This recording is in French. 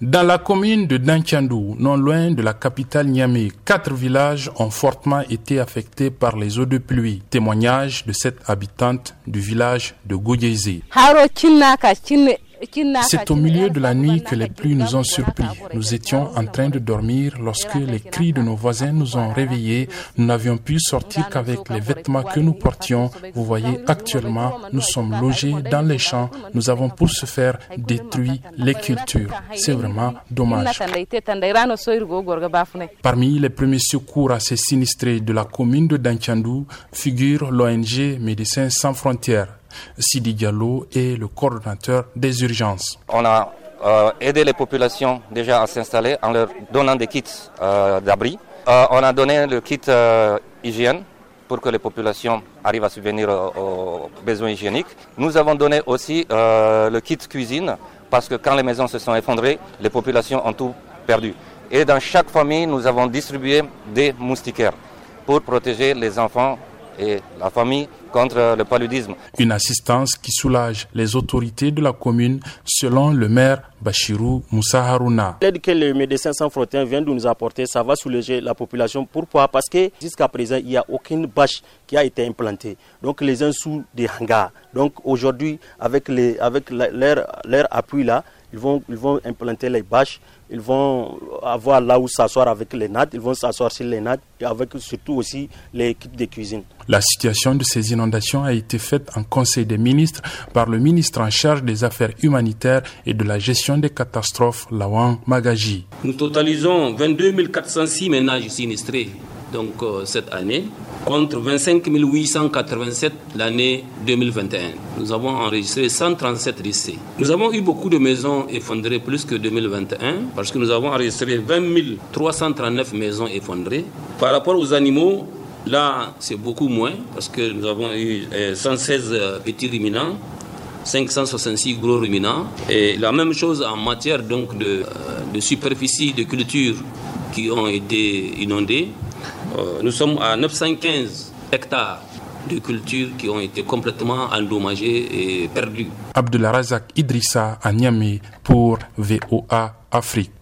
Dans la commune de Dankiandou, non loin de la capitale Niamey, quatre villages ont fortement été affectés par les eaux de pluie. Témoignage de cette habitante du village de Goudjézé. C'est au milieu de la nuit que les pluies nous ont surpris. Nous étions en train de dormir lorsque les cris de nos voisins nous ont réveillés. Nous n'avions pu sortir qu'avec les vêtements que nous portions. Vous voyez, actuellement, nous sommes logés dans les champs. Nous avons pour ce faire détruit les cultures. C'est vraiment dommage. Parmi les premiers secours à ces sinistrés de la commune de Danchandou figure l'ONG Médecins sans frontières. Sidi Diallo est le coordonnateur des urgences. On a euh, aidé les populations déjà à s'installer en leur donnant des kits euh, d'abri. Euh, on a donné le kit hygiène pour que les populations arrivent à subvenir aux, besoins hygiéniques. Nous avons donné aussi le kit cuisine parce que quand les maisons se sont effondrées, les populations ont tout perdu. Et dans chaque famille, nous avons distribué des moustiquaires pour protéger les enfants et la famille contre le paludisme. Une assistance qui soulage les autorités de la commune, selon le maire Bachirou Moussa Harouna. L'aide que le médecin sans frontières vient de nous apporter, ça va soulager la population. Pourquoi? Parce que jusqu'à présent, il n'y a aucune bâche qui a été implantée. Donc les uns sous des hangars. Donc aujourd'hui, avec, les, avec leur, leur appui là, ils vont, ils vont implanter les bâches, ils vont avoir là où s'asseoir avec les nattes, ils vont s'asseoir sur les nattes et avec surtout aussi l'équipe de cuisine. La situation de ces inondations a été faite en Conseil des ministres par le ministre en charge des Affaires humanitaires et de la gestion des catastrophes, Lawan Magaji. Nous totalisons 22 406 ménages sinistrés donc euh, cette année, contre 25 887 l'année 2021. Nous avons enregistré 137 décès. Nous avons eu beaucoup de maisons effondrées plus que 2021 parce que nous avons enregistré 20 339 maisons effondrées. Par rapport aux animaux, là c'est beaucoup moins parce que nous avons eu 116 euh, euh, petits ruminants 566 gros ruminants. Et la même chose en matière donc de, de superficie de culture qui ont été inondées. Euh, nous sommes à 915 hectares de cultures qui ont été complètement endommagées et perdues. Razak Idrissa à Niamey pour VOA Afrique.